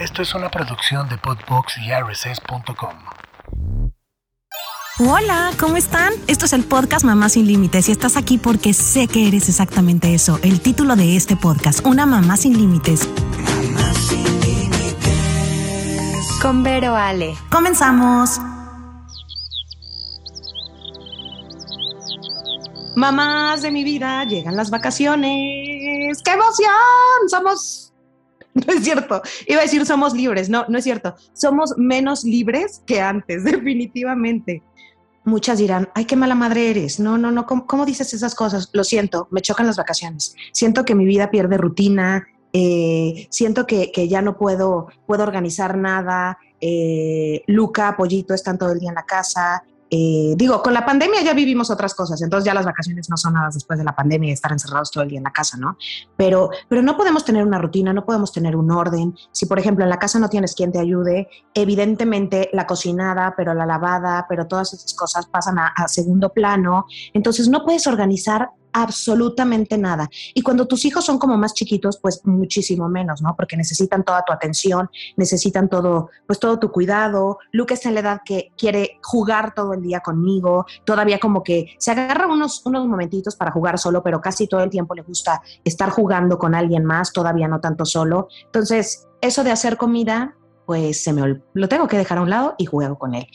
Esto es una producción de Podbox y RSS.com. Hola, ¿cómo están? Esto es el podcast Mamá sin Límites y estás aquí porque sé que eres exactamente eso. El título de este podcast, Una Mamá sin Límites. Mamá sin Límites. Con Vero Ale. Comenzamos. Mamás de mi vida, llegan las vacaciones. ¡Qué emoción! Somos No es cierto. Iba a decir somos libres. No, no es cierto. Somos menos libres que antes, definitivamente. Muchas dirán, ay, qué mala madre eres. No, no, no, ¿cómo, dices esas cosas? Lo siento, me chocan las vacaciones. Siento que mi vida pierde rutina, eh, siento que, que, ya no puedo, puedo organizar nada. Eh, Luca, Pollito están todo el día en la casa. Eh, digo, con la pandemia ya vivimos otras cosas, entonces ya las vacaciones no son nada después de la pandemia y estar encerrados todo el día en la casa, ¿no? Pero, pero no podemos tener una rutina, no podemos tener un orden. Si, por ejemplo, en la casa no tienes quien te ayude, evidentemente la cocinada, pero la lavada, pero todas esas cosas pasan a, a segundo plano. Entonces no puedes organizar absolutamente nada. Y cuando tus hijos son como más chiquitos, pues muchísimo menos, ¿no? Porque necesitan toda tu atención, necesitan todo, pues todo tu cuidado. Luke está en la edad que quiere jugar todo el día conmigo, todavía como que se agarra unos, unos momentitos para jugar solo, pero casi todo el tiempo le gusta estar jugando con alguien más, todavía no tanto solo. Entonces, eso de hacer comida, pues se me lo tengo que dejar a un lado y juego con él.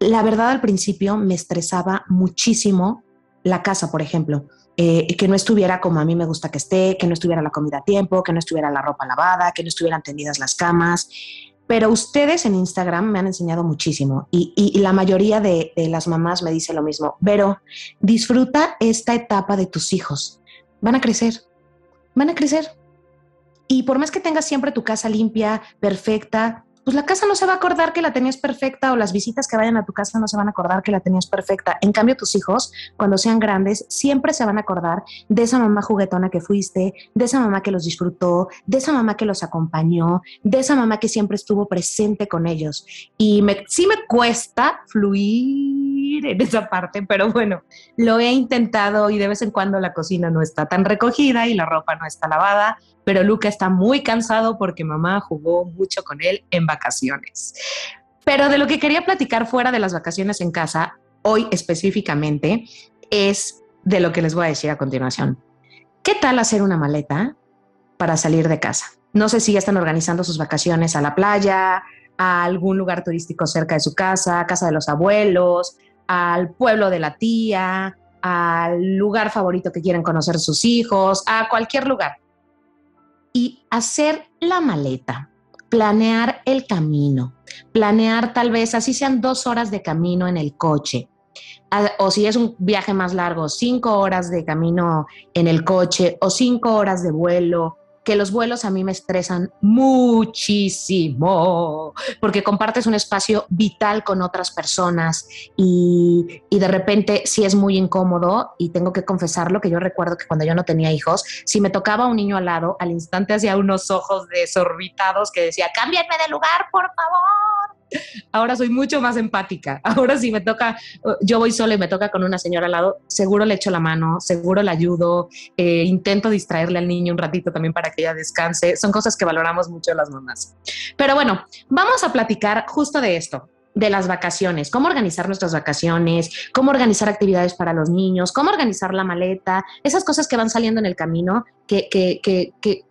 La verdad al principio me estresaba muchísimo la casa, por ejemplo eh, que no estuviera como a mí me gusta que esté, que no estuviera la comida a tiempo, que no estuviera la ropa lavada, que no estuvieran tendidas las camas. Pero ustedes en Instagram me han enseñado muchísimo y, y, la mayoría de, de, las mamás me dice lo mismo. Pero disfruta esta etapa de tus hijos. Van a crecer, van a crecer. Y por más que tengas siempre tu casa limpia, perfecta, pues la casa no se va a acordar que la tenías perfecta o las visitas que vayan a tu casa no se van a acordar que la tenías perfecta. En cambio, tus hijos, cuando sean grandes, siempre se van a acordar de esa mamá juguetona que fuiste, de esa mamá que los disfrutó, de esa mamá que los acompañó, de esa mamá que siempre estuvo presente con ellos. Y me, sí me cuesta fluir en esa parte, pero bueno, lo he intentado y de vez en cuando la cocina no está tan recogida y la ropa no está lavada, pero Luca está muy cansado porque mamá jugó mucho con él en vacaciones. Pero de lo que quería platicar fuera de las vacaciones en casa, hoy específicamente, es de lo que les voy a decir a continuación. ¿Qué tal hacer una maleta para salir de casa? No sé si ya están organizando sus vacaciones a la playa, a algún lugar turístico cerca de su casa, casa de los abuelos, al pueblo de la tía, al lugar favorito que quieren conocer sus hijos, a cualquier lugar y hacer la maleta, planear el camino, planear tal vez así sean dos horas de camino en el coche, o si es un viaje más largo, cinco horas de camino en el coche o cinco horas de vuelo que los vuelos a mí me estresan muchísimo, porque compartes un espacio vital con otras personas y, y, de repente sí es muy incómodo y tengo que confesarlo que yo recuerdo que cuando yo no tenía hijos, si me tocaba un niño al lado, al instante hacía unos ojos desorbitados que decía, cámbienme de lugar, por favor ahora soy mucho más empática. Ahora si me toca, yo voy sola y me toca con una señora al lado, seguro le echo la mano, seguro le ayudo, eh, intento distraerle al niño un ratito también para que ella descanse. Son cosas que valoramos mucho las mamás. Pero bueno, vamos a platicar justo de esto de las vacaciones, cómo organizar nuestras vacaciones, cómo organizar actividades para los niños, cómo organizar la maleta, esas cosas que van saliendo en el camino que, que, que, que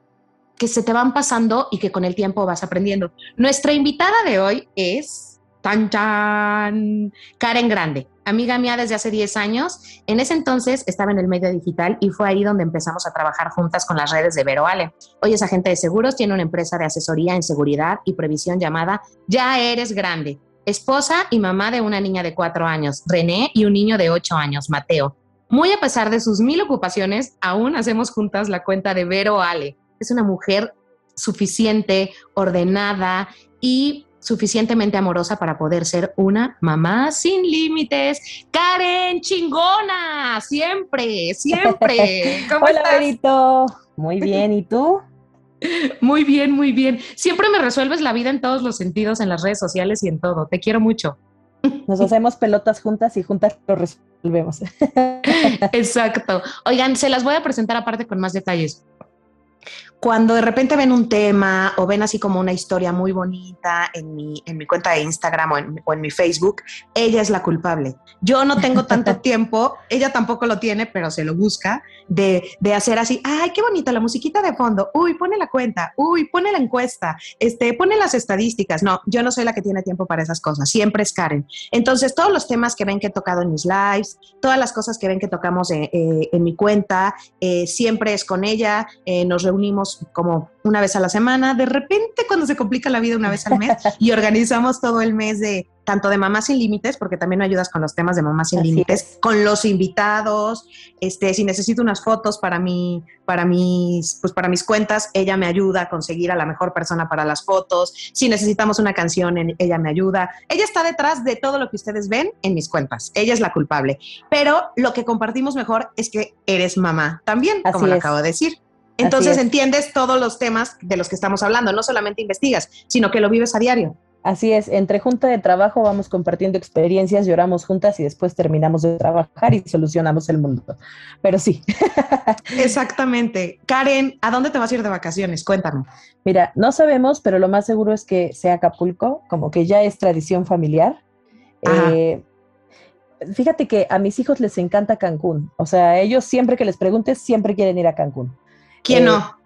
que se te van pasando y que con el tiempo vas aprendiendo. Nuestra invitada de hoy es tan, tan, Karen Grande, amiga mía desde hace 10 años. En ese entonces estaba en el medio digital y fue ahí donde empezamos a trabajar juntas con las redes de Vero Ale. Hoy es agente de seguros, tiene una empresa de asesoría en seguridad y previsión llamada Ya Eres Grande. Esposa y mamá de una niña de 4 años, René, y un niño de 8 años, Mateo. Muy a pesar de sus mil ocupaciones, aún hacemos juntas la cuenta de Vero Ale es una mujer suficiente, ordenada y suficientemente amorosa para poder ser una mamá sin límites. Karen, chingona, siempre, siempre. ¿Cómo Hola, Berito. Muy bien, ¿y tú? Muy bien, muy bien. Siempre me resuelves la vida en todos los sentidos, en las redes sociales y en todo. Te quiero mucho. Nos hacemos pelotas juntas y juntas lo resolvemos. Exacto. Oigan, se las voy a presentar aparte con más detalles. Cuando de repente ven un tema o ven así como una historia muy bonita en mi, en mi cuenta de Instagram o en, o en mi Facebook, ella es la culpable. Yo no tengo tanto tiempo, ella tampoco lo tiene, pero se lo busca, de, de, hacer así, ay, qué bonita la musiquita de fondo, uy, pone la cuenta, uy, pone la encuesta, este, pone las estadísticas. No, yo no soy la que tiene tiempo para esas cosas, siempre es Karen. Entonces, todos los temas que ven que he tocado en mis lives, todas las cosas que ven que tocamos en, eh, en mi cuenta, eh, siempre es con ella, eh, nos reunimos como una vez a la semana, de repente cuando se complica la vida una vez al mes y organizamos todo el mes de tanto de Mamás sin Límites, porque también ayudas con los temas de Mamás sin Límites, con los invitados, este, si necesito unas fotos para mi, para mis, pues para mis cuentas, ella me ayuda a conseguir a la mejor persona para las fotos, si necesitamos una canción, ella me ayuda, ella está detrás de todo lo que ustedes ven en mis cuentas, ella es la culpable, pero lo que compartimos mejor es que eres mamá también, Así como es. lo acabo de decir. Entonces entiendes todos los temas de los que estamos hablando, no solamente investigas, sino que lo vives a diario. Así es, entre junta de trabajo vamos compartiendo experiencias, lloramos juntas y después terminamos de trabajar y solucionamos el mundo. Pero sí. Exactamente. Karen, ¿a dónde te vas a ir de vacaciones? Cuéntame. Mira, no sabemos, pero lo más seguro es que sea Acapulco, como que ya es tradición familiar. Eh, fíjate que a mis hijos les encanta Cancún. O sea, ellos siempre que les preguntes, siempre quieren ir a Cancún. ¿Quién eh, no?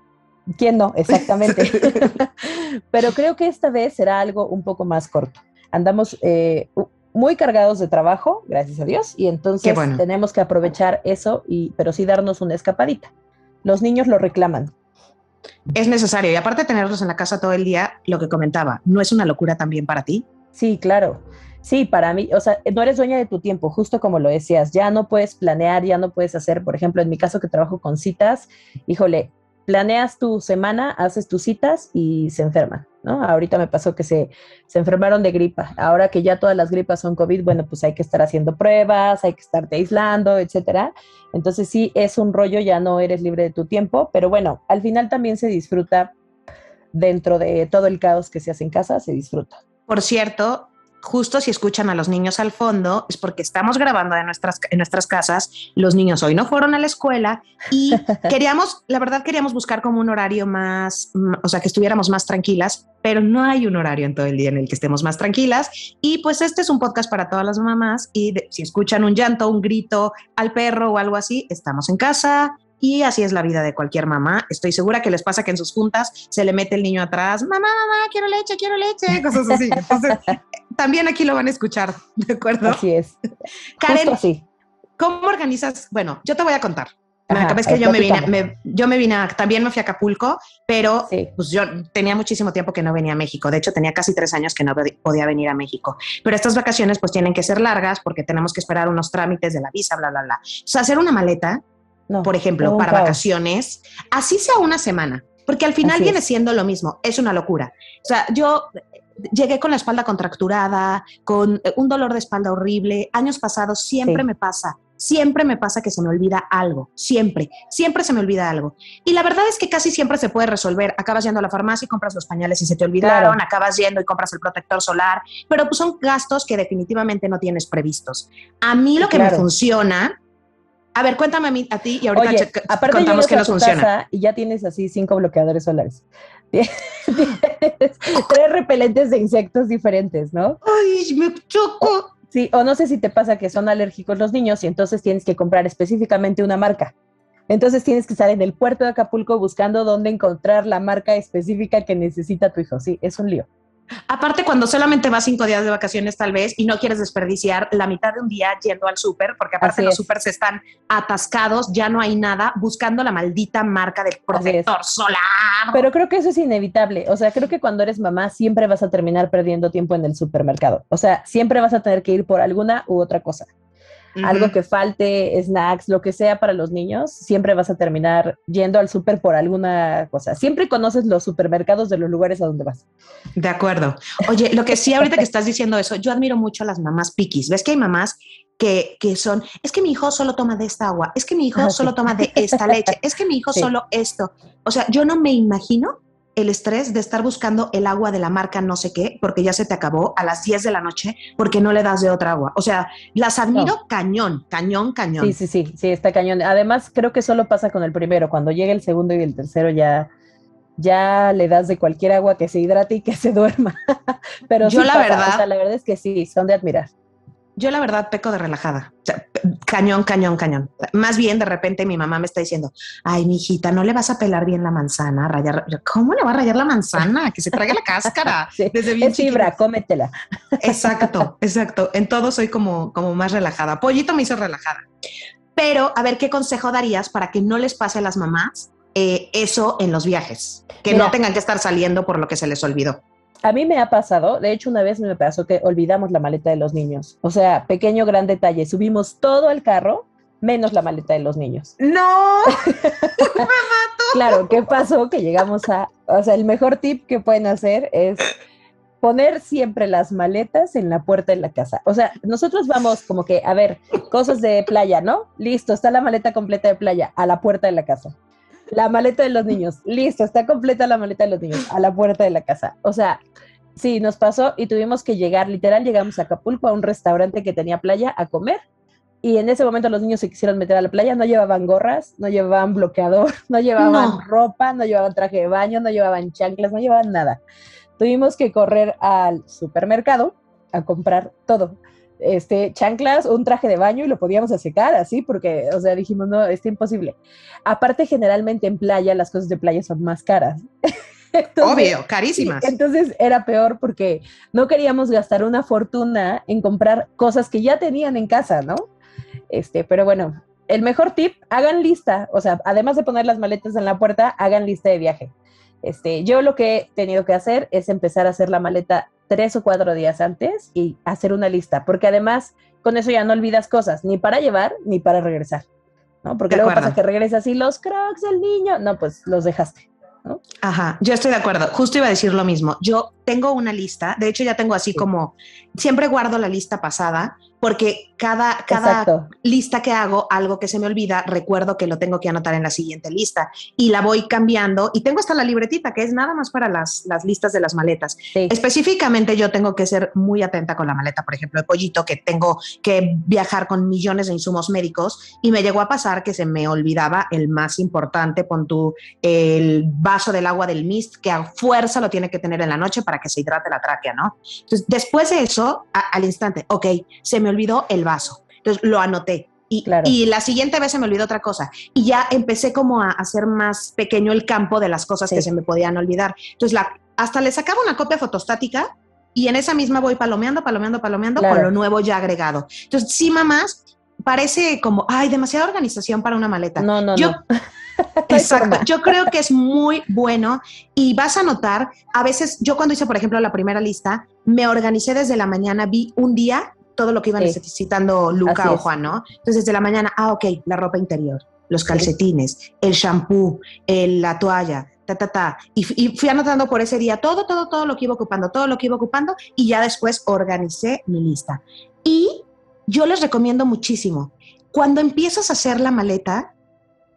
¿Quién no? Exactamente. Pero creo que esta vez será algo un poco más corto. Andamos eh, muy cargados de trabajo, gracias a Dios, y entonces bueno. tenemos que aprovechar eso, y, pero sí darnos una escapadita. Los niños lo reclaman. Es necesario, y aparte de tenerlos en la casa todo el día, lo que comentaba, ¿no es una locura también para ti? Sí, claro. Sí, para mí, o sea, no eres dueña de tu tiempo, justo como lo decías, ya no puedes planear, ya no puedes hacer, por ejemplo, en mi caso que trabajo con citas, híjole, planeas tu semana, haces tus citas y se enferman, ¿no? Ahorita me pasó que se, se enfermaron de gripa. Ahora que ya todas las gripas son COVID, bueno, pues hay que estar haciendo pruebas, hay que estarte aislando, etcétera. Entonces sí, es un rollo, ya no eres libre de tu tiempo, pero bueno, al final también se disfruta dentro de todo el caos que se hace en casa, se disfruta. Por cierto, justo si escuchan a los niños al fondo, es porque estamos grabando en nuestras, en nuestras casas. Los niños hoy no fueron a la escuela y queríamos, la verdad, queríamos buscar como un horario más, o sea, que estuviéramos más tranquilas, pero no hay un horario en todo el día en el que estemos más tranquilas. Y pues este es un podcast para todas las mamás y de, si escuchan un llanto, un grito al perro o algo así, estamos en casa, y así es la vida de cualquier mamá. Estoy segura que les pasa que en sus juntas se le mete el niño atrás, mamá, mamá, quiero leche, quiero leche, cosas así. Entonces, también aquí lo van a escuchar, ¿de acuerdo? Así es. Karen, así. ¿cómo organizas? Bueno, yo te voy a contar. Ajá, es que yo me, vine, me, yo me vine, a, también me fui a Acapulco, pero sí. pues yo tenía muchísimo tiempo que no venía a México. De hecho, tenía casi tres años que no podía venir a México. Pero estas vacaciones pues tienen que ser largas porque tenemos que esperar unos trámites de la visa, bla, bla, bla. O sea, hacer una maleta no, por ejemplo, para caos. vacaciones, así sea una semana, porque al final así viene es. siendo lo mismo, es una locura. O sea, yo llegué con la espalda contracturada, con un dolor de espalda horrible, años pasados siempre sí. me pasa, siempre me pasa que se me olvida algo, siempre, siempre se me olvida algo. Y la verdad es que casi siempre se puede resolver. Acabas yendo a la farmacia y compras los pañales y se te olvidaron, claro. acabas yendo y compras el protector solar, pero pues son gastos que definitivamente no tienes previstos. A mí lo que claro. me funciona a ver, cuéntame a, mí, a ti y ahorita Oye, aparte contamos que nos funciona. Y ya tienes así cinco bloqueadores solares. Tienes tres repelentes de insectos diferentes, ¿no? Ay, me choco. Sí, o no sé si te pasa que son alérgicos los niños y entonces tienes que comprar específicamente una marca. Entonces tienes que estar en el puerto de Acapulco buscando dónde encontrar la marca específica que necesita tu hijo. Sí, es un lío. Aparte, cuando solamente vas cinco días de vacaciones tal vez y no quieres desperdiciar la mitad de un día yendo al súper, porque aparte Así los súper están atascados, ya no hay nada, buscando la maldita marca del protector solar. Pero creo que eso es inevitable. O sea, creo que cuando eres mamá siempre vas a terminar perdiendo tiempo en el supermercado. O sea, siempre vas a tener que ir por alguna u otra cosa. Uh -huh. algo que falte, snacks, lo que sea para los niños, siempre vas a terminar yendo al súper por alguna cosa. Siempre conoces los supermercados de los lugares a donde vas. De acuerdo. Oye, lo que sí, ahorita que estás diciendo eso, yo admiro mucho a las mamás piquis. ¿Ves que hay mamás que, que, son, es que mi hijo solo toma de esta agua, es que mi hijo ah, solo sí. toma de esta leche, es que mi hijo sí. solo esto? O sea, yo no me imagino el estrés de estar buscando el agua de la marca no sé qué, porque ya se te acabó a las 10 de la noche, porque no le das de otra agua. O sea, las admiro no. cañón, cañón, cañón. Sí, sí, sí, sí, está cañón. Además, creo que solo pasa con el primero. Cuando llega el segundo y el tercero ya, ya le das de cualquier agua que se hidrate y que se duerma. Pero yo la verdad, la verdad es que sí, son de admirar. Yo la verdad peco de relajada. cañón, cañón, cañón. Más bien de repente mi mamá me está diciendo, ay, mi hijita, no le vas a pelar bien la manzana, rayar. ¿Cómo le va a rayar la manzana? Que se traiga la cáscara. Desde bien es fibra, cómetela. Exacto, exacto. En todo soy como, como más relajada. Pollito me hizo relajada. Pero a ver, ¿qué consejo darías para que no les pase a las mamás eh, eso en los viajes? Que no tengan que estar saliendo por lo que se les olvidó a mí me ha pasado, de hecho una vez me pasó que olvidamos la maleta de los niños. O sea, pequeño gran detalle, subimos todo el carro menos la maleta de los niños. No, me mato. Claro, ¿qué pasó? Que llegamos a, o sea, el mejor tip que pueden hacer es poner siempre las maletas en la puerta de la casa. O sea, nosotros vamos como que, a ver, cosas de playa, ¿no? Listo, está la maleta completa de playa a la puerta de la casa. La maleta de los niños. Listo, está completa la maleta de los niños a la puerta de la casa. O sea, sí, nos pasó y tuvimos que llegar, literal, llegamos a Acapulco a un restaurante que tenía playa a comer. Y en ese momento los niños se quisieron meter a la playa, no llevaban gorras, no llevaban bloqueador, no llevaban ropa, no llevaban traje de baño, no llevaban chanclas, no llevaban nada. Tuvimos que correr al supermercado a comprar todo este, chanclas, un traje de baño y lo podíamos secar así, porque, o sea, dijimos, no, es imposible. Aparte, generalmente en playa las cosas de playa son más caras. Obvio, carísimas. Entonces era peor porque no queríamos gastar una fortuna en comprar cosas que ya tenían en casa, ¿no? Este, pero bueno, el mejor tip, hagan lista, o sea, además de poner las maletas en la puerta, hagan lista de viaje. Este, yo lo que he tenido que hacer es empezar a hacer la maleta tres o cuatro días antes y hacer una lista, porque además con eso ya no olvidas cosas, ni para llevar ni para regresar, ¿no? Porque luego pasa que regresas y los crocs del niño, no, pues los dejaste. ¿no? Ajá, yo estoy de acuerdo. Justo iba a decir lo mismo. Yo tengo una lista, de hecho ya tengo así como, siempre guardo la lista pasada porque cada, cada lista que hago, algo que se me olvida, recuerdo que lo tengo que anotar en la siguiente lista y la voy cambiando. Y tengo hasta la libretita, que es nada más para las, las listas de las maletas. Específicamente yo tengo que ser muy atenta con la maleta, por ejemplo, el pollito, que tengo que viajar con millones de insumos médicos y me llegó a pasar que se me olvidaba el más importante, pon tú el vaso del agua del mist, que a fuerza lo tiene que tener en la noche para que se hidrate la tráquea, ¿no? Entonces, después de eso, al instante, ok, se me olvidó el vaso. Entonces lo anoté. Y, y, la siguiente vez se me olvidó otra cosa. Y ya empecé como a hacer más pequeño el campo de las cosas que se me podían olvidar. Entonces, la, hasta le sacaba una copia fotostática y en esa misma voy palomeando, palomeando, palomeando con lo nuevo ya agregado. Entonces, sí, mamás, parece como, ay, demasiada organización para una maleta. No, no, yo, no. Exacto. Yo creo que es muy bueno y vas a notar, a veces yo cuando hice, por ejemplo, la primera lista, me organicé desde la mañana, vi un día todo lo que iba necesitando Luca o Juan, ¿no? Entonces, desde la mañana, ah, ok, la ropa interior, los calcetines, el shampoo, la toalla, ta, ta, ta. Y, y, fui anotando por ese día todo, todo, todo lo que iba ocupando, todo lo que iba ocupando y ya después organicé mi lista. Y yo les recomiendo muchísimo, cuando empiezas a hacer la maleta,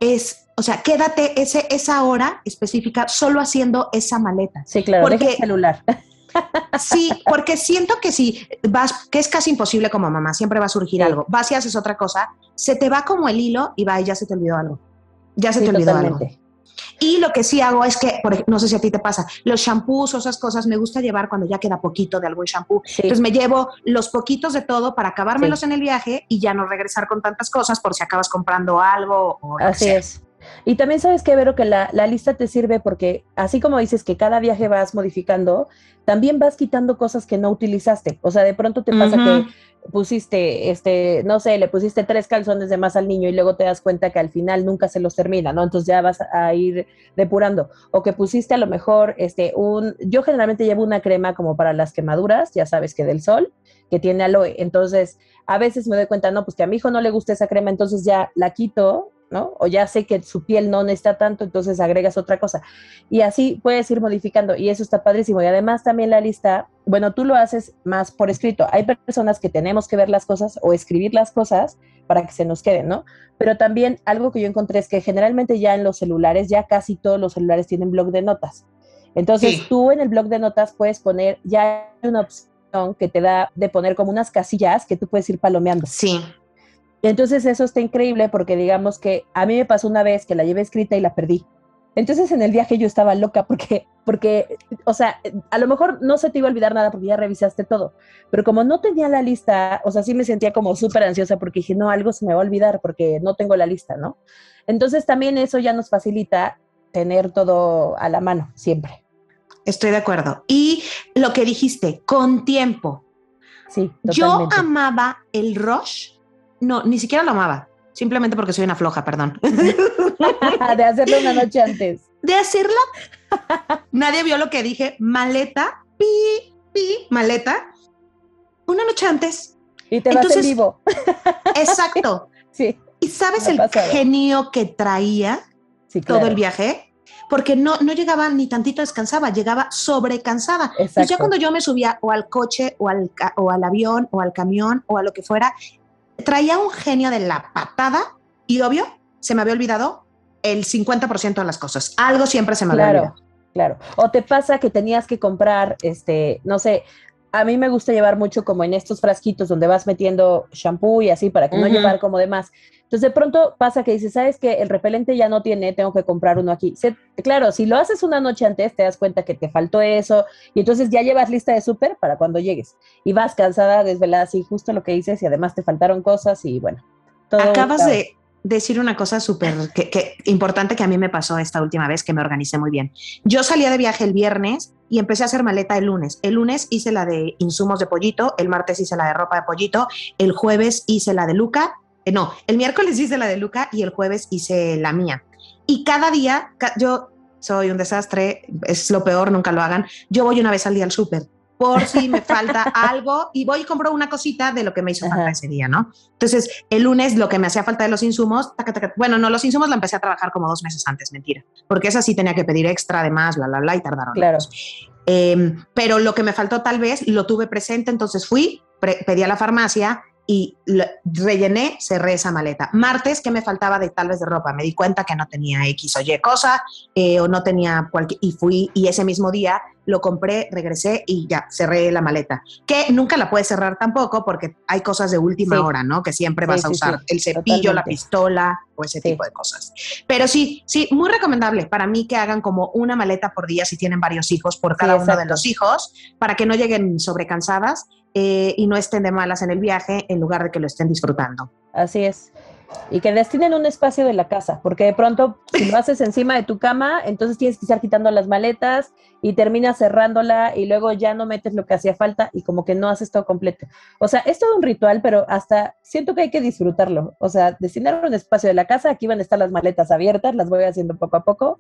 es, o sea, quédate ese, esa hora específica solo haciendo esa maleta. Sí, claro, porque, el celular. Sí, porque siento que si vas, que es casi imposible como mamá, siempre va a surgir algo. Vas y haces otra cosa, se te va como el hilo y va y ya se te olvidó algo. Ya se te olvidó algo. Y lo que sí hago es que, no sé si a ti te pasa, los shampoos o esas cosas me gusta llevar cuando ya queda poquito de algún shampoo. Entonces me llevo los poquitos de todo para acabármelos en el viaje y ya no regresar con tantas cosas por si acabas comprando algo. O Así es. Y también sabes que, Vero, que la, la, lista te sirve porque así como dices que cada viaje vas modificando, también vas quitando cosas que no utilizaste. O sea, de pronto te pasa que pusiste, este, no sé, le pusiste tres calzones de más al niño y luego te das cuenta que al final nunca se los termina, ¿no? Entonces ya vas a ir depurando. O que pusiste a lo mejor, este, un, yo generalmente llevo una crema como para las quemaduras, ya sabes que del sol, que tiene aloe. Entonces, a veces me doy cuenta, no, pues que a mi hijo no le gusta esa crema, entonces ya la quito o ya sé que su piel no necesita tanto, entonces agregas otra cosa. Y así puedes ir modificando y eso está padrísimo. Y además también la lista, bueno, tú lo haces más por escrito. Hay personas que tenemos que ver las cosas o escribir las cosas para que se nos queden, ¿no? Pero también algo que yo encontré es que generalmente ya en los celulares, ya casi todos los celulares tienen blog de notas. Entonces tú en el blog de notas puedes poner ya una opción que te da de poner como unas casillas que tú puedes ir palomeando. Sí. Entonces eso está increíble porque digamos que a mí me pasó una vez que la llevé escrita y la perdí. Entonces en el viaje yo estaba loca porque, porque, o sea, a lo mejor no se te iba a olvidar nada porque ya revisaste todo, pero como no tenía la lista, o sea, sí me sentía como súper ansiosa porque dije, no, algo se me va a olvidar porque no tengo la lista, ¿no? Entonces también eso ya nos facilita tener todo a la mano siempre. Estoy de acuerdo. Y lo que dijiste, con tiempo. Sí, Yo amaba el rush. No, ni siquiera lo amaba. Simplemente porque soy una floja, perdón. de hacerlo una noche antes. De hacerla. Nadie vio lo que dije. Maleta, pi, pi, maleta. Una noche antes. Y te vas en vivo. Exacto. Sí. ¿Y sabes el genio que traía todo el viaje? Porque no, no llegaba ni tantito descansaba, llegaba sobrecansada. Entonces ya cuando yo me subía o al coche o al, o al avión o al camión o a lo que fuera, traía un genio de la patada y obvio, se me había olvidado el 50% de las cosas. Algo siempre se me había olvidado. Claro. O te pasa que tenías que comprar, este, no sé, a mí me gusta llevar mucho como en estos frasquitos donde vas metiendo shampoo y así para que no llevar como de más. Entonces de pronto pasa que dices, ¿sabes que El repelente ya no tiene, tengo que comprar uno aquí. claro, si lo haces una noche antes, te das cuenta que te faltó eso y entonces ya llevas lista de súper para cuando llegues. Y vas cansada, desvelada, así justo lo que dices y además te faltaron cosas y bueno. Acabas de decir una cosa súper que, importante que a mí me pasó esta última vez que me organicé muy bien. Yo salía de viaje el viernes y empecé a hacer maleta el lunes. El lunes hice la de insumos de pollito, el martes hice la de ropa de pollito, el jueves hice la de Luca, eh, no, el miércoles hice la de Luca y el jueves hice la mía. Y cada día, yo soy un desastre, es lo peor, nunca lo hagan. Yo voy una vez al día al súper por si me falta algo y voy y compro una cosita de lo que me hizo falta ese día, ¿no? Entonces, el lunes lo que me hacía falta de los insumos, bueno, no, los insumos la empecé a trabajar como dos meses antes, mentira, porque esa sí tenía que pedir extra además, bla, bla, bla, y tardaron. Claro. Em, pero lo que me faltó tal vez lo tuve presente, entonces fui, pedí a la farmacia y rellené, cerré esa maleta. Martes, ¿qué me faltaba de tal vez de ropa? Me di cuenta que no tenía X o Y cosa eh, o no tenía cualquier, y fui y ese mismo día lo compré, regresé y ya, cerré la maleta. Que nunca la puedes cerrar tampoco porque hay cosas de última hora, ¿no? Que siempre vas a usar el cepillo, la pistola o ese tipo de cosas. Pero sí, sí, muy recomendable para mí que hagan como una maleta por día si tienen varios hijos, por cada uno de los hijos, para que no lleguen sobrecansadas eh, y no estén de malas en el viaje en lugar de que lo estén disfrutando. Así es. Y que destinen un espacio de la casa, porque de pronto si lo haces encima de tu cama, entonces tienes que estar quitando las maletas y terminas cerrándola y luego ya no metes lo que hacía falta y como que no haces todo completo. O sea, es todo un ritual, pero hasta siento que hay que disfrutarlo. O sea, destinar un espacio de la casa, aquí van a estar las maletas abiertas, las voy haciendo poco a poco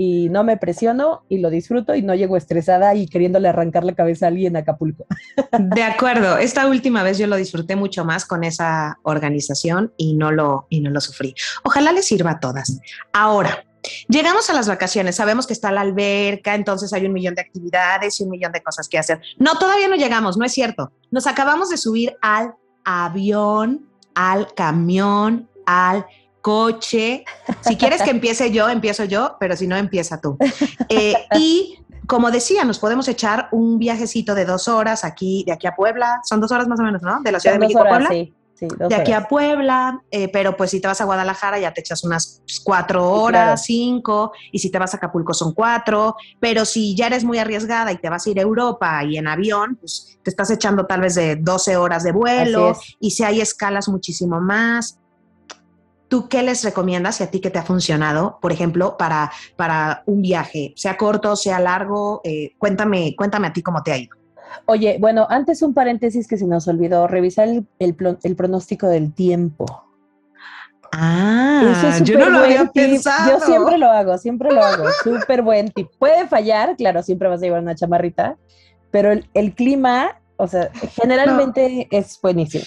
y no me presiono y lo disfruto y no llego estresada y queriéndole arrancar la cabeza a alguien en Acapulco. De acuerdo, esta última vez yo lo disfruté mucho más con esa organización y no lo, y no lo sufrí. Ojalá les sirva a todas. Ahora, Llegamos a las vacaciones, sabemos que está la alberca, entonces hay un millón de actividades y un millón de cosas que hacer. No, todavía no llegamos, no es cierto. Nos acabamos de subir al avión, al camión, al coche. Si quieres que empiece yo, empiezo yo, pero si no, empieza tú. Eh, y como decía, nos podemos echar un viajecito de dos horas aquí, de aquí a Puebla. Son dos horas más o menos, ¿no? De la Ciudad de México a Puebla. Sí, de aquí a Puebla, eh, pero pues si te vas a Guadalajara ya te echas unas cuatro horas, cinco, y si te vas a Acapulco son cuatro, pero si ya eres muy arriesgada y te vas a ir a Europa y en avión, pues te estás echando tal vez de 12 horas de vuelo, y si hay escalas muchísimo más. ¿Tú qué les recomiendas y a ti que te ha funcionado, por ejemplo, para, para un viaje, sea corto, sea largo? Eh, cuéntame, cuéntame a ti cómo te ha ido. Oye, bueno, antes un paréntesis que se nos olvidó, revisar el, pronóstico del tiempo. Ah, yo no lo había pensado. Yo siempre lo hago, siempre lo hago. Súper buen tip. Puede fallar, claro, siempre vas a llevar una chamarrita, pero el, clima, o sea, generalmente es buenísimo.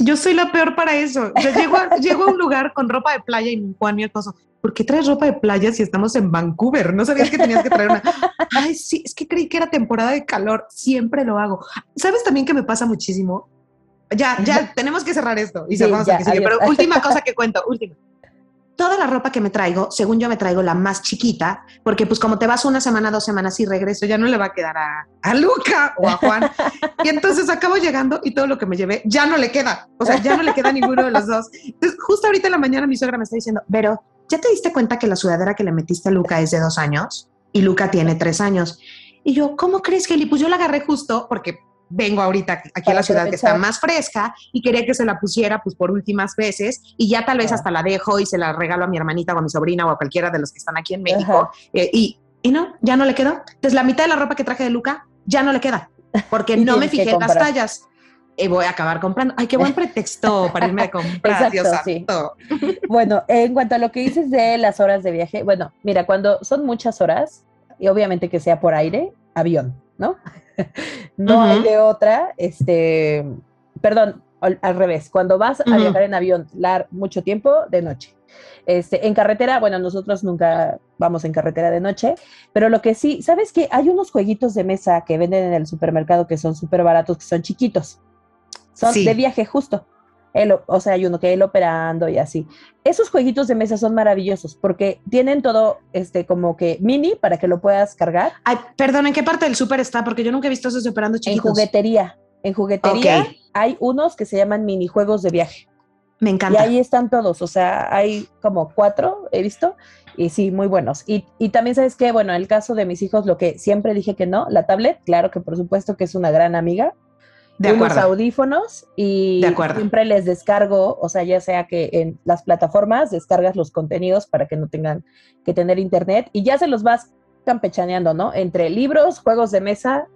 Yo soy la peor para eso. llego, a, llego, a, un lugar con ropa de playa y Juan mi esposo, ¿por qué traes ropa de playa si estamos en Vancouver? No sabías que tenías que traer una. Ay, sí, es que creí que era temporada de calor. Siempre lo hago. ¿Sabes también que me pasa muchísimo? Ya, ya, tenemos que cerrar esto y cerramos aquí. Pero última cosa que cuento, última toda la ropa que me traigo, según yo me traigo la más chiquita, porque pues como te vas una semana, dos semanas y regreso, ya no le va a quedar a, a Luca o a Juan. y entonces acabo llegando y todo lo que me llevé ya no le queda. O sea, ya no le queda ninguno de los dos. Entonces, justo ahorita en la mañana mi suegra me está diciendo, pero ¿ya te diste cuenta que la sudadera que le metiste a Luca es de dos años? Y Luca tiene tres años. Y yo, ¿cómo crees, Kelly? Pues yo la agarré justo porque vengo ahorita aquí a la ciudad que está más fresca y quería que se la pusiera pues por últimas veces y ya tal vez hasta la dejo y se la regalo a mi hermanita o a mi sobrina o a cualquiera de los que están aquí en México eh, y, y no, ya no le quedó. Entonces la mitad de la ropa que traje de Luca ya no le queda porque no me fijé en las tallas. Y voy a acabar comprando. Ay, qué buen pretexto para irme a comprar. Exacto, Bueno, en cuanto a lo que dices de las horas de viaje, bueno, mira, cuando son muchas horas, y obviamente que sea por aire, avión, ¿no? no hay de otra, este, perdón, al, revés, cuando vas a viajar en avión lar, mucho tiempo, de noche. Este, en carretera, bueno, nosotros nunca vamos en carretera de noche, pero lo que sí, ¿sabes qué? Hay unos jueguitos de mesa que venden en el supermercado que son súper baratos, que son chiquitos. Son de viaje justo. O sea, hay uno que él operando y así. Esos jueguitos de mesa son maravillosos porque tienen todo este como que mini para que lo puedas cargar. Ay, perdón, ¿en qué parte del súper está? Porque yo nunca he visto esos operando chiquitos. En juguetería. En juguetería hay unos que se llaman minijuegos de viaje. Me encanta. Y ahí están todos, o sea, hay como cuatro, he visto, y sí, muy buenos. Y, y también sabes que, bueno, en el caso de mis hijos, lo que siempre dije que no, la tablet, claro que por supuesto que es una gran amiga. De unos audífonos y siempre les descargo, o sea, ya sea que en las plataformas descargas los contenidos para que no tengan que tener internet y ya se los vas campechaneando, ¿no? Entre libros, juegos de mesa,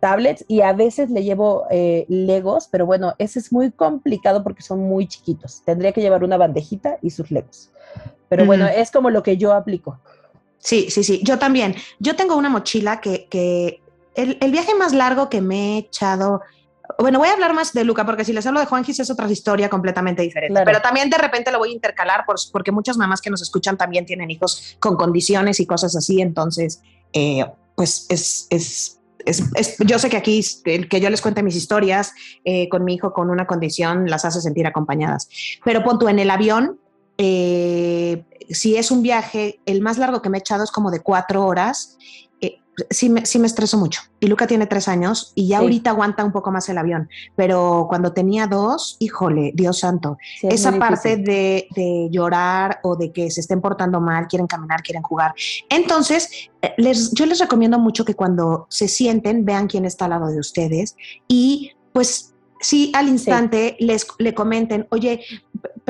tablets y a veces le llevo eh, legos, pero bueno, ese es muy complicado porque son muy chiquitos. Tendría que llevar una bandejita y sus legos. Pero bueno, es como lo que yo aplico. Sí, sí, sí, yo también. Yo tengo una mochila que, que el, el, viaje más largo que me he echado, bueno, voy a hablar más de Luca porque si les hablo de Juanjis es otra historia completamente diferente, pero también de repente lo voy a intercalar por, porque muchas mamás que nos escuchan también tienen hijos con condiciones y cosas así, entonces, eh, pues es, es yo sé que aquí, el que yo les cuente mis historias eh, con mi hijo con una condición, las hace sentir acompañadas. Pero pon tú en el avión, eh, si es un viaje, el más largo que me he echado es como de cuatro horas sí me, sí me estreso mucho. Y Luca tiene tres años y ya ahorita aguanta un poco más el avión, pero cuando tenía dos, híjole, Dios santo, esa parte de, de, llorar o de que se estén portando mal, quieren caminar, quieren jugar. Entonces, eh, les, yo les recomiendo mucho que cuando se sienten, vean quién está al lado de ustedes y pues sí al instante les le comenten, oye,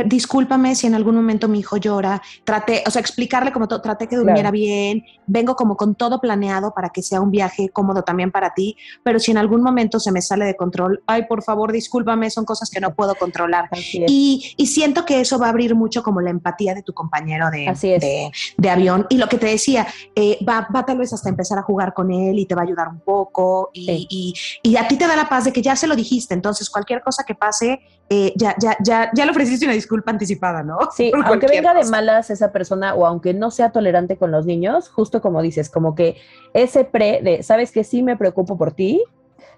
discúlpame si en algún momento mi hijo llora, trate, o sea, explicarle como traté que durmiera bien, vengo como con todo planeado para que sea un viaje cómodo también para ti, pero si en algún momento se me sale de control, ay, por favor, discúlpame, son cosas que no puedo controlar. Y, y, siento que eso va a abrir mucho como la empatía de tu compañero de, de, de, avión. Y lo que te decía, eh, va, va, tal vez hasta empezar a jugar con él y te va a ayudar un poco y, y, y a ti te da la paz de que ya se lo dijiste, entonces cualquier cosa que pase, eh, ya, ya, ya, ya le ofreciste una disculpa anticipada, ¿no? Sí, aunque venga de malas esa persona o aunque no sea tolerante con los niños, justo como dices, como que ese pre de, sabes que sí me preocupo por ti,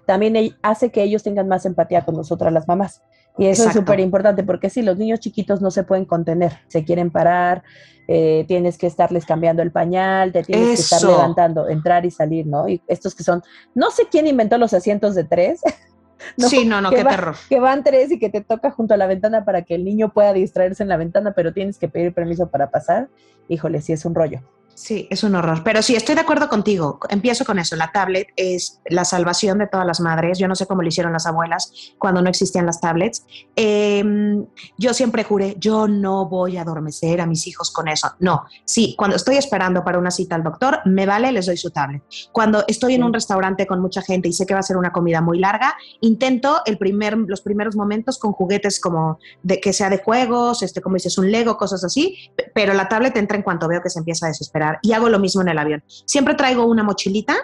también hace que ellos tengan más empatía con nosotras las mamás. Y eso es súper importante porque si los niños chiquitos no se pueden contener, se quieren parar, eh, tienes que estarles cambiando el pañal, te tienes que estar levantando, entrar y salir, ¿no? Y estos que son, no sé quién inventó los asientos de tres, sí, no, no, qué perro. Que van tres y que te toca junto a la ventana para que el niño pueda distraerse en la ventana, pero tienes que pedir permiso para pasar. Híjole, sí es un rollo. Sí, es un horror. Pero sí, estoy de acuerdo contigo. Empiezo con eso. La tablet es la salvación de todas las madres. Yo no sé cómo lo hicieron las abuelas cuando no existían las tablets. Em, yo siempre juré, yo no voy a adormecer a mis hijos con eso. No, sí, cuando estoy esperando para una cita al doctor, me vale, les doy su tablet. Cuando estoy en un restaurante con mucha gente y sé que va a ser una comida muy larga, intento el primer, los primeros momentos con juguetes como de que sea de juegos, este, como dices, un Lego, cosas así, pero la tablet entra en cuanto veo que se empieza a desesperar y hago lo mismo en el avión. Siempre traigo una mochilita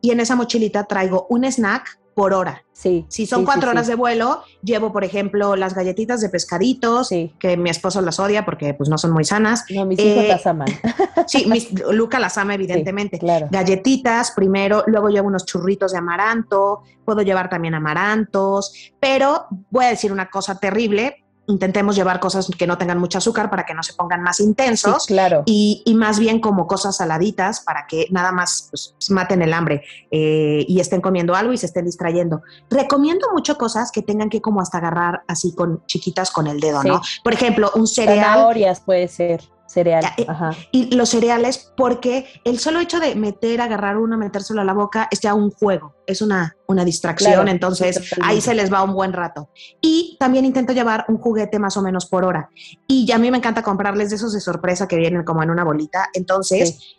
y en esa mochilita traigo un snack por hora. Sí. Si son cuatro horas de vuelo, llevo, por ejemplo, las galletitas de pescaditos, que mi esposo las odia porque pues no son muy sanas. No, mis hijos eh, las aman. sí, Luca las ama, evidentemente. claro. Galletitas primero, luego llevo unos churritos de amaranto, puedo llevar también amarantos, pero voy a decir una cosa terrible, intentemos llevar cosas que no tengan mucho azúcar para que no se pongan más intensos. claro. Y, más bien como cosas saladitas para que nada más pues, maten el hambre eh, y estén comiendo algo y se estén distrayendo. Recomiendo mucho cosas que tengan que como hasta agarrar así con chiquitas con el dedo, ¿no? Por ejemplo, un cereal. Zanahorias puede ser. Cereal. Eh, Ajá. Y los cereales, porque el solo hecho de meter, agarrar uno, metérselo a la boca, es ya un juego, es una, una distracción, Claro, entonces ahí se les va un buen rato. Y también intento llevar un juguete más o menos por hora. Y ya a mí me encanta comprarles de esos de sorpresa que vienen como en una bolita. Entonces, Sí.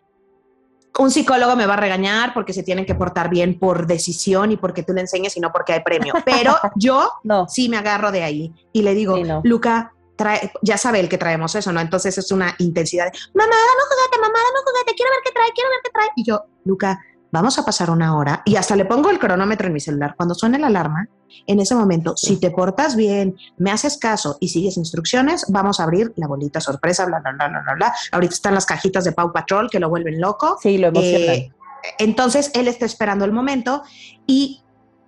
un psicólogo me va a regañar porque se tienen que portar bien por decisión y porque tú le enseñes y no porque hay premio. Pero yo No, sí me agarro de ahí y le digo, Sí, no. Luca, trae, ya sabe el que traemos eso, ¿no? Entonces es una intensidad de, mamá, dame un juguete, mamá, dame un juguete, quiero ver qué trae, quiero ver qué trae. Y yo, Luca, vamos a pasar una hora y hasta le pongo el cronómetro en mi celular. Cuando suene la alarma, en ese momento, si te portas bien, me haces caso y sigues instrucciones, vamos a abrir la bolita sorpresa, bla, bla, bla, bla, bla, bla. Ahorita están las cajitas de Pau Patrol que lo vuelven loco. sí, lo emocionan. Eh, entonces él está esperando el momento y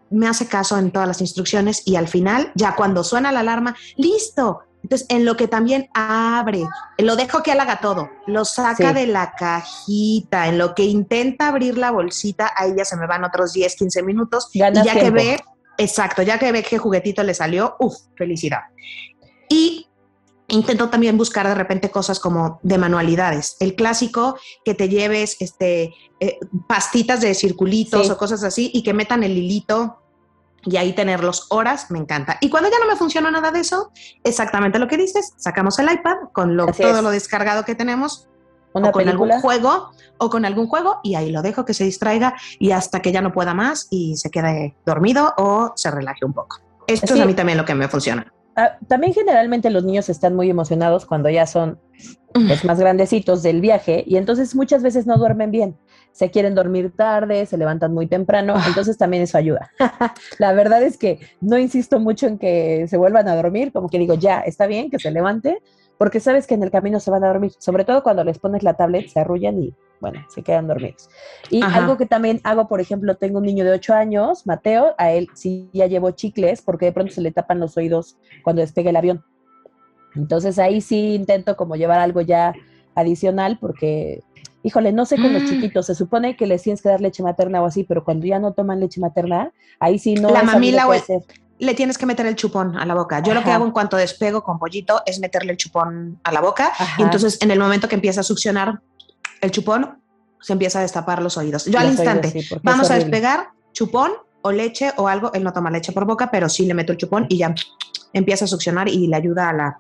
me hace caso en todas las instrucciones y al final, ya cuando suena la alarma, listo. Entonces, en lo que también abre, lo dejo que él haga todo, lo saca Sí. de la cajita, en lo que intenta abrir la bolsita, ahí ya se me van otros 10, 15 minutos. Ganas y ya que ve, exacto, ya que ve qué juguetito le salió, uff, felicidad. Y intento también buscar de repente cosas como de manualidades. El clásico que te lleves este, eh, pastitas de circulitos Sí. o cosas así y que metan el hilito y ahí tenerlos horas, me encanta. Y cuando ya no me funciona nada de eso, exactamente lo que dices, sacamos el iPad con lo, Así todo es. lo descargado que tenemos Una o con película. algún juego o con algún juego y ahí lo dejo que se distraiga y hasta que ya no pueda más y se quede dormido o se relaje un poco. Esto Sí. es a mí también lo que me funciona. Ah, también generalmente los niños están muy emocionados cuando ya son pues, más grandecitos del viaje y entonces muchas veces no duermen bien. Se quieren dormir tarde, se levantan muy temprano, entonces también eso ayuda. La verdad es que no insisto mucho en que se vuelvan a dormir, como que digo, ya, está bien que se levante, porque sabes que en el camino se van a dormir, sobre todo cuando les pones la tablet, se arrullan y bueno, se quedan dormidos. Y Ajá. algo que también hago, por ejemplo, tengo un niño de 8 años, Mateo, a él sí ya llevo chicles porque de pronto se le tapan los oídos cuando despegue el avión. Entonces ahí sí intento como llevar algo ya adicional porque, híjole, no sé con los Mm. chiquitos, se supone que les tienes que dar leche materna o así, pero cuando ya no toman leche materna, ahí sí no La mamila hacer. le tienes que meter el chupón a la boca. Yo lo que hago en cuanto despego con pollito es meterle el chupón a la boca Ajá. y entonces en el momento que empieza a succionar el chupón, se empieza a destapar los oídos. Yo al oídos, instante, sí, vamos a despegar chupón o leche o algo. Él no toma leche por boca, pero sí le meto el chupón y ya empieza a succionar y le ayuda a la,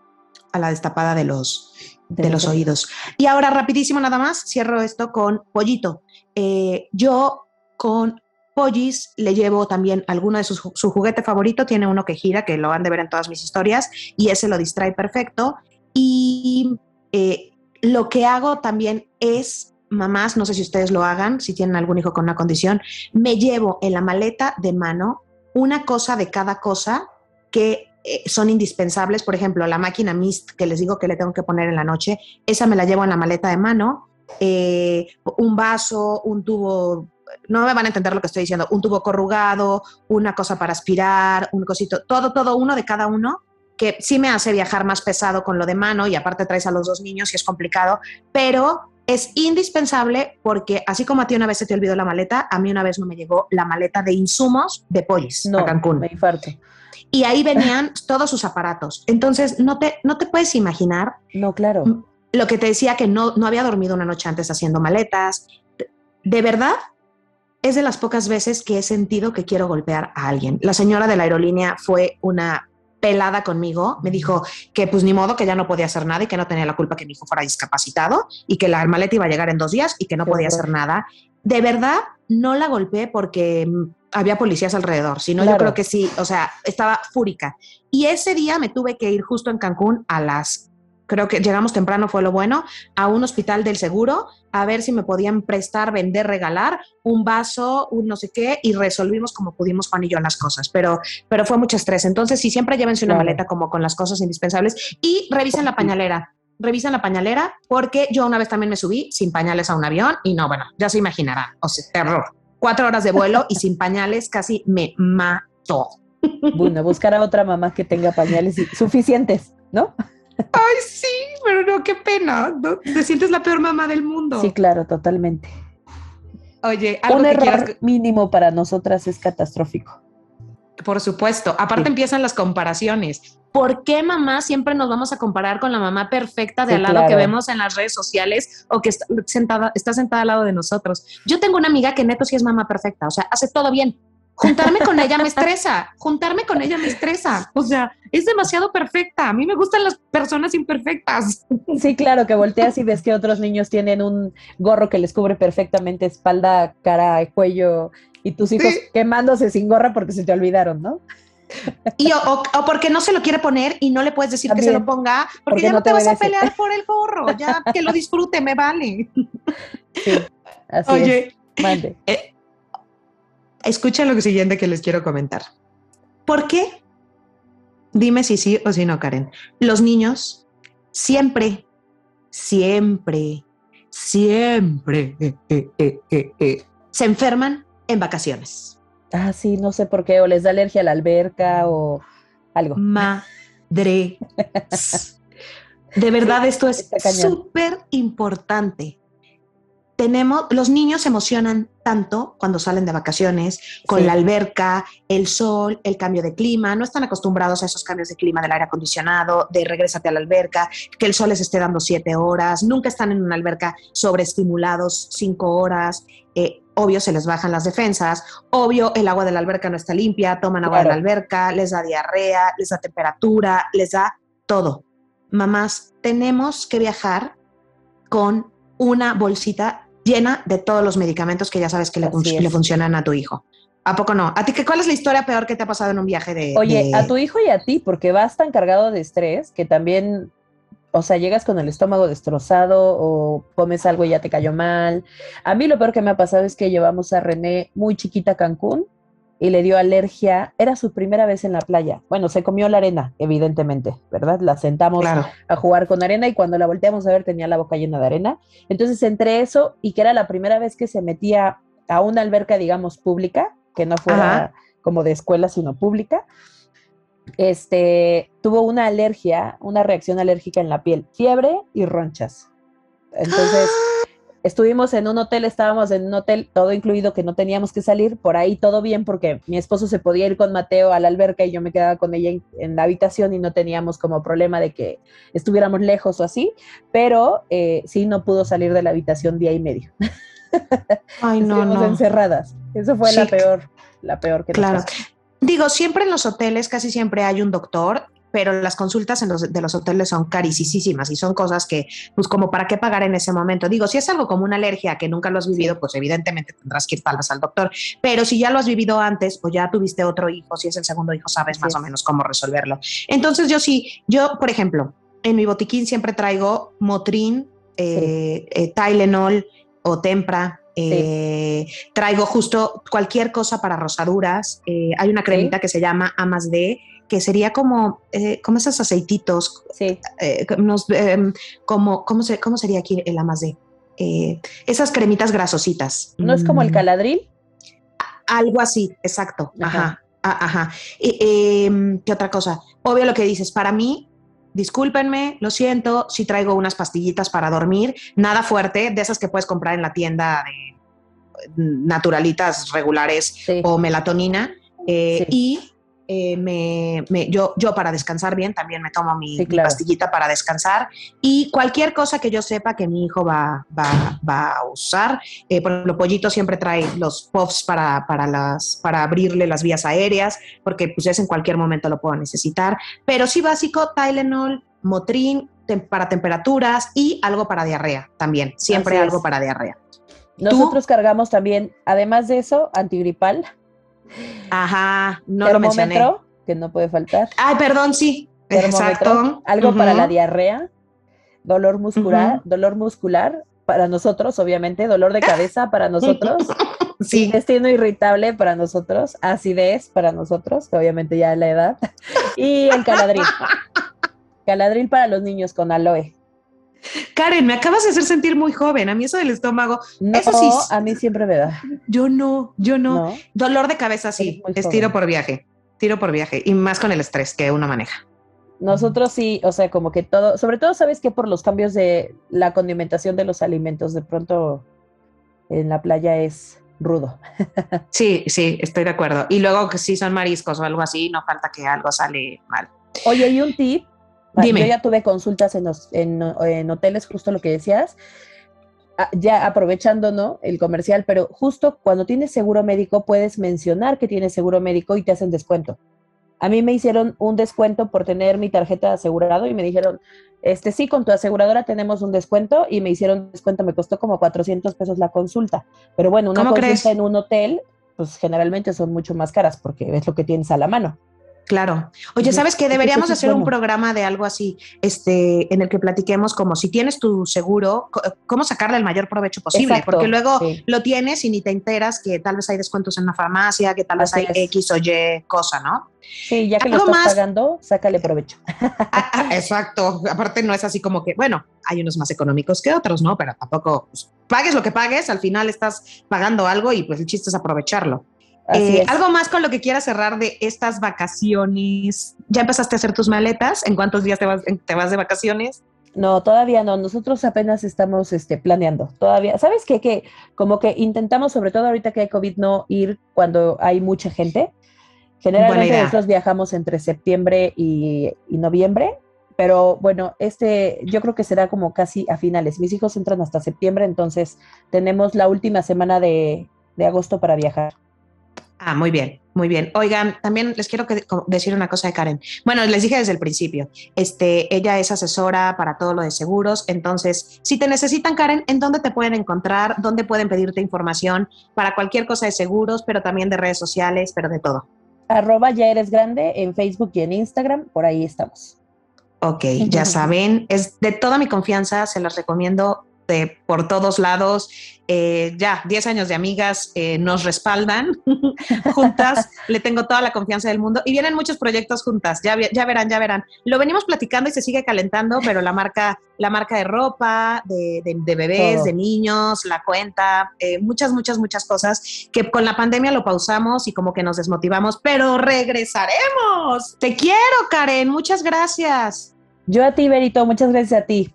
a la destapada de los, de los oídos. Y ahora, rapidísimo nada más, cierro esto con pollito. Eh, yo con Pollis le llevo también alguno de sus, su juguete favorito, tiene uno que gira, que lo han de ver en todas mis historias, y ese lo distrae perfecto. Y eh, lo que hago también es, mamás, no sé si ustedes lo hagan, si tienen algún hijo con una condición, me llevo en la maleta de mano una cosa de cada cosa que son indispensables. Por ejemplo, la máquina Mist que les digo que le tengo que poner en la noche, esa me la llevo en la maleta de mano. eh, un vaso, un tubo, no me van a entender lo que estoy diciendo, un tubo corrugado, una cosa para aspirar, un cosito, todo, todo uno de cada uno, que sí me hace viajar más pesado con lo de mano y aparte traes a los dos niños y es complicado, pero es indispensable porque así como a ti una vez se te olvidó la maleta, a mí una vez no me llegó la maleta de insumos de Polis No, a Cancún me infarto. Y ahí venían todos sus aparatos. Entonces, no te, no te puedes imaginar No, claro. Lo que te decía que no, no había dormido una noche antes haciendo maletas. De- verdad, es de las pocas veces que he sentido que quiero golpear a alguien. La señora de la aerolínea fue una pelada conmigo, me dijo que pues ni modo, que ya no podía hacer nada y que no tenía la culpa que mi hijo fuera discapacitado y que la maleta iba a llegar en dos días y que no podía hacer nada. De verdad, no la golpeé porque había policías alrededor, sino yo Claro. creo que sí, o sea, estaba fúrica. Y ese día me tuve que ir justo en Cancún a las, creo que llegamos temprano, fue lo bueno, a un hospital del seguro a ver si me podían prestar, vender, regalar un vaso, un no sé qué, y resolvimos como pudimos Juan y yo las cosas, pero, pero fue mucho estrés. Entonces, sí, siempre llévense una Claro. maleta como con las cosas indispensables y revisen la pañalera. Revisen la pañalera porque yo una vez también me subí sin pañales a un avión y no, bueno, ya se imaginarán, o sea, terror. Cuatro horas de vuelo y sin pañales casi me mató. Bueno, buscar a otra mamá que tenga pañales suficientes, ¿no? Ay, sí, pero no, qué pena. ¿no? Te sientes la peor mamá del mundo. Sí, claro, totalmente. Oye, algo Un que error quieras. mínimo para nosotras es catastrófico. Por supuesto. Aparte Sí. empiezan las comparaciones. ¿Por qué mamá siempre nos vamos a comparar con la mamá perfecta de Sí, al lado que vemos en las redes sociales o que está sentada, está sentada al lado de nosotros? Yo tengo una amiga que neto sí es mamá perfecta, o sea, hace todo bien. Juntarme con ella me estresa, juntarme con ella me estresa. O sea, es demasiado perfecta. A mí me gustan las personas imperfectas. Sí, claro, que volteas y ves que otros niños tienen un gorro que les cubre perfectamente espalda, cara, cuello, y tus hijos Sí. quemándose sin gorra porque se te olvidaron, ¿no? Y o, o- o porque no se lo quiere poner y no le puedes decir que se lo ponga, porque, Porque ya no no te vas a pelear por el gorro, ya que lo disfrute, me vale. Sí, así Oye, es. Mande. Escucha lo siguiente que les quiero comentar. ¿Por qué? Dime si sí o si no, Karen. Los niños siempre, siempre, siempre eh, eh, eh, se enferman en vacaciones. Ah, sí, no sé por qué, o les da alergia a la alberca o algo. Madre. De verdad, esto es súper importante. Tenemos, los niños se emocionan tanto cuando salen de vacaciones, con Sí. la alberca, el sol, el cambio de clima, no están acostumbrados a esos cambios de clima del aire acondicionado, de regrésate a la alberca, que el sol les esté dando siete horas, nunca están en una alberca sobreestimulados cinco horas, eh, obvio se les bajan las defensas, obvio el agua de la alberca no está limpia, toman agua de la alberca, les da diarrea, les da temperatura, les da todo. Mamás, tenemos que viajar con una bolsita llena de todos los medicamentos que ya sabes que le, fun- le funcionan a tu hijo. ¿A poco no? ¿A ti qué, cuál es la historia peor que te ha pasado en un viaje de... Oye, de- a tu hijo y a ti, porque vas tan cargado de estrés que también, o sea, llegas con el estómago destrozado o comes algo y ya te cayó mal. A mí lo peor que me ha pasado es que llevamos a René muy chiquita a Cancún y le dio alergia. Era su primera vez en la playa. Bueno, se comió la arena, evidentemente, ¿verdad? La sentamos Claro. a jugar con arena y cuando la volteamos a ver tenía la boca llena de arena. Entonces, entre eso y que era la primera vez que se metía a una alberca, digamos, pública, que no fuera Ajá. como de escuela, sino pública, este, tuvo una alergia, una reacción alérgica en la piel, fiebre y ronchas. Entonces, estuvimos en un hotel, estábamos en un hotel todo incluido que no teníamos que salir, por ahí todo bien porque mi esposo se podía ir con Mateo a la alberca y yo me quedaba con ella en, en la habitación y no teníamos como problema de que estuviéramos lejos o así, pero eh, sí no pudo salir de la habitación día y medio. Ay, no, no. encerradas. Eso fue la peor, la peor que nos Claro. pasó. Digo, siempre en los hoteles casi siempre hay un doctor, pero las consultas en los, de los hoteles son carísimas y son cosas que, pues como para qué pagar en ese momento. Digo, si es algo como una alergia que nunca lo has vivido, pues evidentemente tendrás que ir tal vez al doctor, pero si ya lo has vivido antes o ya tuviste otro hijo, si es el segundo hijo, sabes más o menos cómo resolverlo. Entonces yo sí, yo, por ejemplo, en mi botiquín siempre traigo Motrin, eh, eh, Tylenol o Tempra. eh, Traigo justo cualquier cosa para rosaduras. eh, hay una cremita que se llama A más D, que sería como, eh, como esos aceititos, Sí, eh, unos, em, como, ¿cómo, se, ¿cómo sería aquí el A más D? Eh, esas cremitas grasositas. no es como el Mm, caladril. algo así, exacto. Ajá. Ajá. Ajá. Em, ¿Qué otra cosa? Obvio lo que dices, para mí, discúlpenme, lo siento, si traigo unas pastillitas para dormir, nada fuerte, de esas que puedes comprar en la tienda de naturalitas regulares Sí. o melatonina. eh, Sí. Y eh, me, me- yo, yo para descansar bien también me tomo mi, Sí, mi pastillita para descansar y cualquier cosa que yo sepa que mi hijo va, va, va a usar. Eh, por ejemplo, Pollito siempre trae los puffs para, para, las, para abrirle las vías aéreas, porque pues es en cualquier momento lo puedo necesitar. Pero sí básico, Tylenol, Motrin tem- para temperaturas y algo para diarrea también. Siempre Así algo es. para diarrea. Nosotros cargamos también, además de eso, antigripal, Ajá, no lo mencioné. termómetro, que no puede faltar, Ay, perdón, sí. Exacto. algo para la diarrea, dolor muscular, dolor muscular para nosotros, obviamente, dolor de cabeza para nosotros, Sí. intestino irritable para nosotros, acidez para nosotros, que obviamente ya es la edad, y el caladril. Caladril para los niños con aloe. Karen, me acabas de hacer sentir muy joven. A mí eso del estómago, No, Eso sí. a mí siempre me da. yo no, yo no. No. Dolor de cabeza sí, es tiro por viaje, tiro por viaje y más con el estrés que uno maneja. Nosotros sí, o sea, como que todo, sobre todo sabes que por los cambios de la condimentación de los alimentos, de pronto en la playa es rudo. Sí, sí, estoy de acuerdo. Y luego que si son mariscos o algo así, no falta que algo sale mal. Oye, y un tip. Dime. Yo ya tuve consultas en, los- en, en hoteles, justo lo que decías. Ah, Ya aprovechando, ¿no? El comercial, pero justo cuando tienes seguro médico puedes mencionar que tienes seguro médico y te hacen descuento. A mí me hicieron un descuento por tener mi tarjeta de asegurado y me dijeron, este sí, con tu aseguradora tenemos un descuento y me hicieron descuento, me costó como 400 pesos la consulta. Pero bueno, una ¿Cómo consulta crees? en un hotel, pues generalmente son mucho más caras porque es lo que tienes a la mano. Claro. Oye. ¿sabes qué? Entonces, Deberíamos hacer un programa de algo así, este, en el que platiquemos como si tienes tu seguro, cómo sacarle el mayor provecho posible, Exacto, porque luego sí. lo tienes y ni te enteras que tal vez hay descuentos en la farmacia, que tal vez Así hay es. X o Y cosa, ¿no? Sí, ya que lo estás más- pagando, sácale provecho. Ah, ah, exacto. Aparte no es así como que, bueno, hay unos más económicos que otros, ¿no? Pero tampoco pues, pagues lo que pagues, al final estás pagando algo y pues el chiste es aprovecharlo. Así Eh, es. Algo más con lo que quieras cerrar de estas vacaciones. ¿Ya empezaste a hacer tus maletas? ¿En cuántos días te vas, te vas de vacaciones? No, todavía no. Nosotros apenas estamos este, planeando. Todavía, ¿sabes qué? Que como que intentamos, sobre todo ahorita que hay COVID, no ir cuando hay mucha gente. Generalmente nosotros viajamos entre septiembre y, y noviembre, pero bueno, este yo creo que será como casi a finales. Mis hijos entran hasta septiembre, entonces tenemos la última semana de, de agosto para viajar. Ah, muy bien, muy bien. Oigan, también les quiero que- decir una cosa de Karen. Bueno, les dije desde el principio, este, ella es asesora para todo lo de seguros, entonces, si te necesitan, Karen, ¿en dónde te pueden encontrar? ¿Dónde pueden pedirte información para cualquier cosa de seguros, pero también de redes sociales, pero de todo? Arroba ya eres grande en Facebook y en Instagram, por ahí estamos. Ok, ya saben, es de toda mi confianza, se las recomiendo de, por todos lados. Eh, ya, 10 años de amigas eh, nos respaldan juntas, le tengo toda la confianza del mundo y vienen muchos proyectos juntas, ya, ya verán, ya verán. Lo venimos platicando y se sigue calentando, pero la marca, la marca de ropa, de, de- de bebés, Todo. de niños, la cuenta, eh, muchas, muchas, muchas cosas que con la pandemia lo pausamos y como que nos desmotivamos, pero regresaremos. Te quiero, Karen, muchas gracias. Yo a ti, Berito, muchas gracias a ti.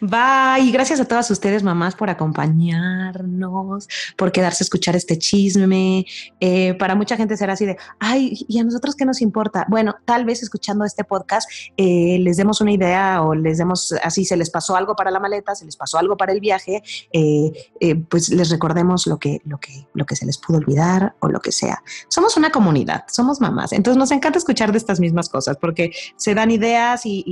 Bye. Gracias a todas ustedes, mamás, por acompañarnos, por quedarse a escuchar este chisme. Eh, para mucha gente será así de, ay, ¿y a nosotros qué nos importa? Bueno, tal vez escuchando este podcast eh, les demos una idea o les demos así, se les pasó algo para la maleta, se les pasó algo para el viaje, eh, pues les recordemos lo que, lo, que, lo que se les pudo olvidar o lo que sea. Somos una comunidad, somos mamás, entonces nos encanta escuchar de estas mismas cosas porque se dan ideas y-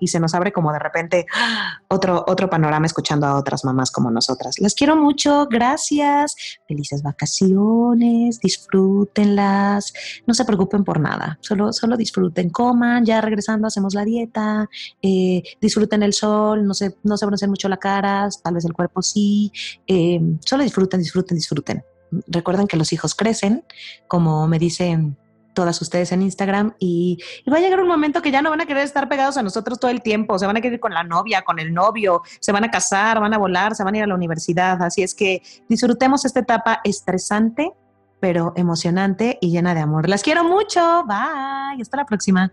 y se nos abre como de repente ¡ah! Otro, otro panorama escuchando a otras mamás como nosotras. Las quiero mucho, gracias, felices vacaciones, disfrútenlas, no se preocupen por nada, solo, solo disfruten, coman, ya regresando hacemos la dieta, eh, disfruten el sol, no se, no se bronceen mucho la cara, tal vez el cuerpo sí, eh, solo disfruten, disfruten, disfruten. Recuerden que los hijos crecen, como me dicen todas ustedes en Instagram y, va a llegar un momento que ya no van a querer estar pegados a nosotros todo el tiempo, se van a querer ir con la novia, con el novio, se van a casar, van a volar, se van a ir a la universidad, así es que disfrutemos esta etapa estresante, pero emocionante y llena de amor. Las quiero mucho, bye, hasta la próxima.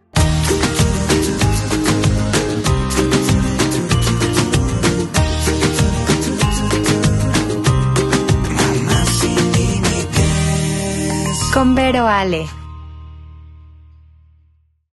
Con Vero Ale.